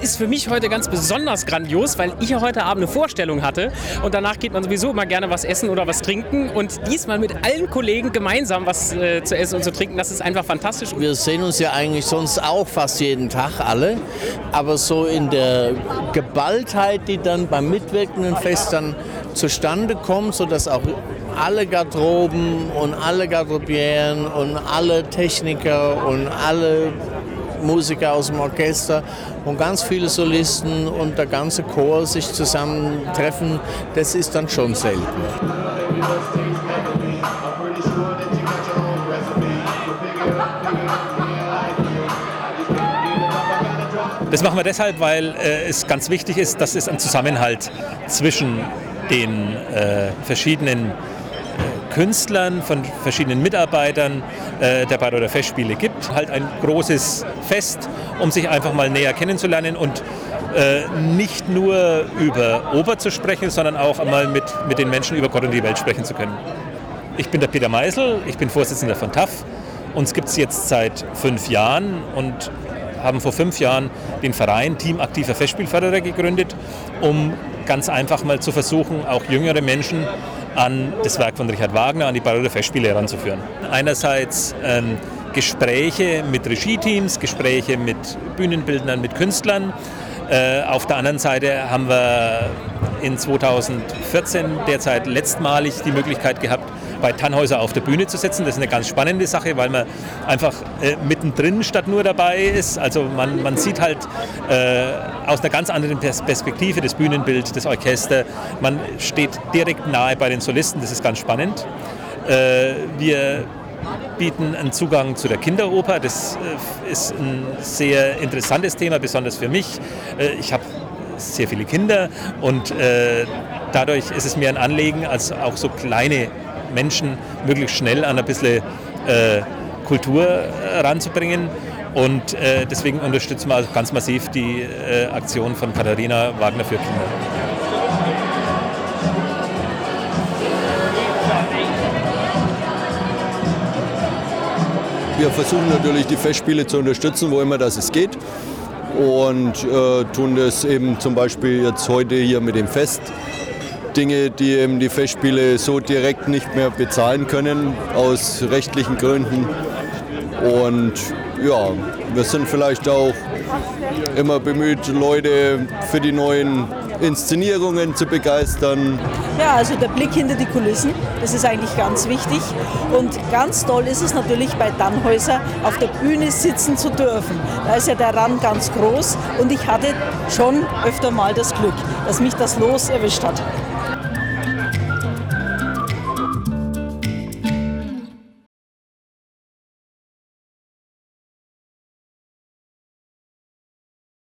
Ist für mich heute ganz besonders grandios, weil ich ja heute Abend eine Vorstellung hatte. Und danach geht man sowieso immer gerne was essen oder was trinken. Und diesmal mit allen Kollegen gemeinsam was äh, zu essen und zu trinken, das ist einfach fantastisch. Wir sehen uns ja eigentlich sonst auch fast jeden Tag alle, aber so in der Geballtheit, die dann beim mitwirkenden Fest dann zustande kommt, sodass auch alle Garderoben und alle Garderobieren und alle Techniker und alle Musiker aus dem Orchester und ganz viele Solisten und der ganze Chor sich zusammentreffen, das ist dann schon selten. Das machen wir deshalb, weil äh, es ganz wichtig ist, dass es einen Zusammenhalt zwischen den äh, verschiedenen Künstlern, von verschiedenen Mitarbeitern äh, der Bayreuther Festspiele gibt. Halt ein großes Fest, um sich einfach mal näher kennenzulernen und äh, nicht nur über Oper zu sprechen, sondern auch einmal mit, mit den Menschen über Gott und die Welt sprechen zu können. Ich bin der Peter Meisel, ich bin Vorsitzender von TAF. Uns gibt es jetzt seit fünf Jahren und haben vor fünf Jahren den Verein Team Aktiver Festspielförderer gegründet, um ganz einfach mal zu versuchen, auch jüngere Menschen an das Werk von Richard Wagner, an die Bayreuther Festspiele heranzuführen. Einerseits ähm, Gespräche mit Regie-Teams, Gespräche mit Bühnenbildnern, mit Künstlern. Äh, auf der anderen Seite haben wir in 2014 derzeit letztmalig die Möglichkeit gehabt, bei Tannhäuser auf der Bühne zu setzen. Das ist eine ganz spannende Sache, weil man einfach äh, mittendrin statt nur dabei ist. Also man, man sieht halt äh, aus einer ganz anderen Perspektive das Bühnenbild, das Orchester. Man steht direkt nahe bei den Solisten, das ist ganz spannend. Äh, wir bieten einen Zugang zu der Kinderoper. Das äh, ist ein sehr interessantes Thema, besonders für mich. Äh, ich habe sehr viele Kinder und äh, dadurch ist es mir ein Anliegen, als auch so kleine Menschen möglichst schnell an ein bisschen äh, Kultur äh, ranzubringen. Und äh, deswegen unterstützen wir also ganz massiv die äh, Aktion von Katharina Wagner für Kinder. Wir versuchen natürlich die Festspiele zu unterstützen, wo immer das es geht. Und äh, tun das eben zum Beispiel jetzt heute hier mit dem Fest Dinge, die eben die Festspiele so direkt nicht mehr bezahlen können, aus rechtlichen Gründen. Und ja, wir sind vielleicht auch immer bemüht, Leute für die neuen Inszenierungen zu begeistern. Ja, also der Blick hinter die Kulissen, das ist eigentlich ganz wichtig. Und ganz toll ist es natürlich bei Dannhäuser auf der Bühne sitzen zu dürfen. Da ist ja der Rand ganz groß und ich hatte schon öfter mal das Glück, dass mich das Los erwischt hat.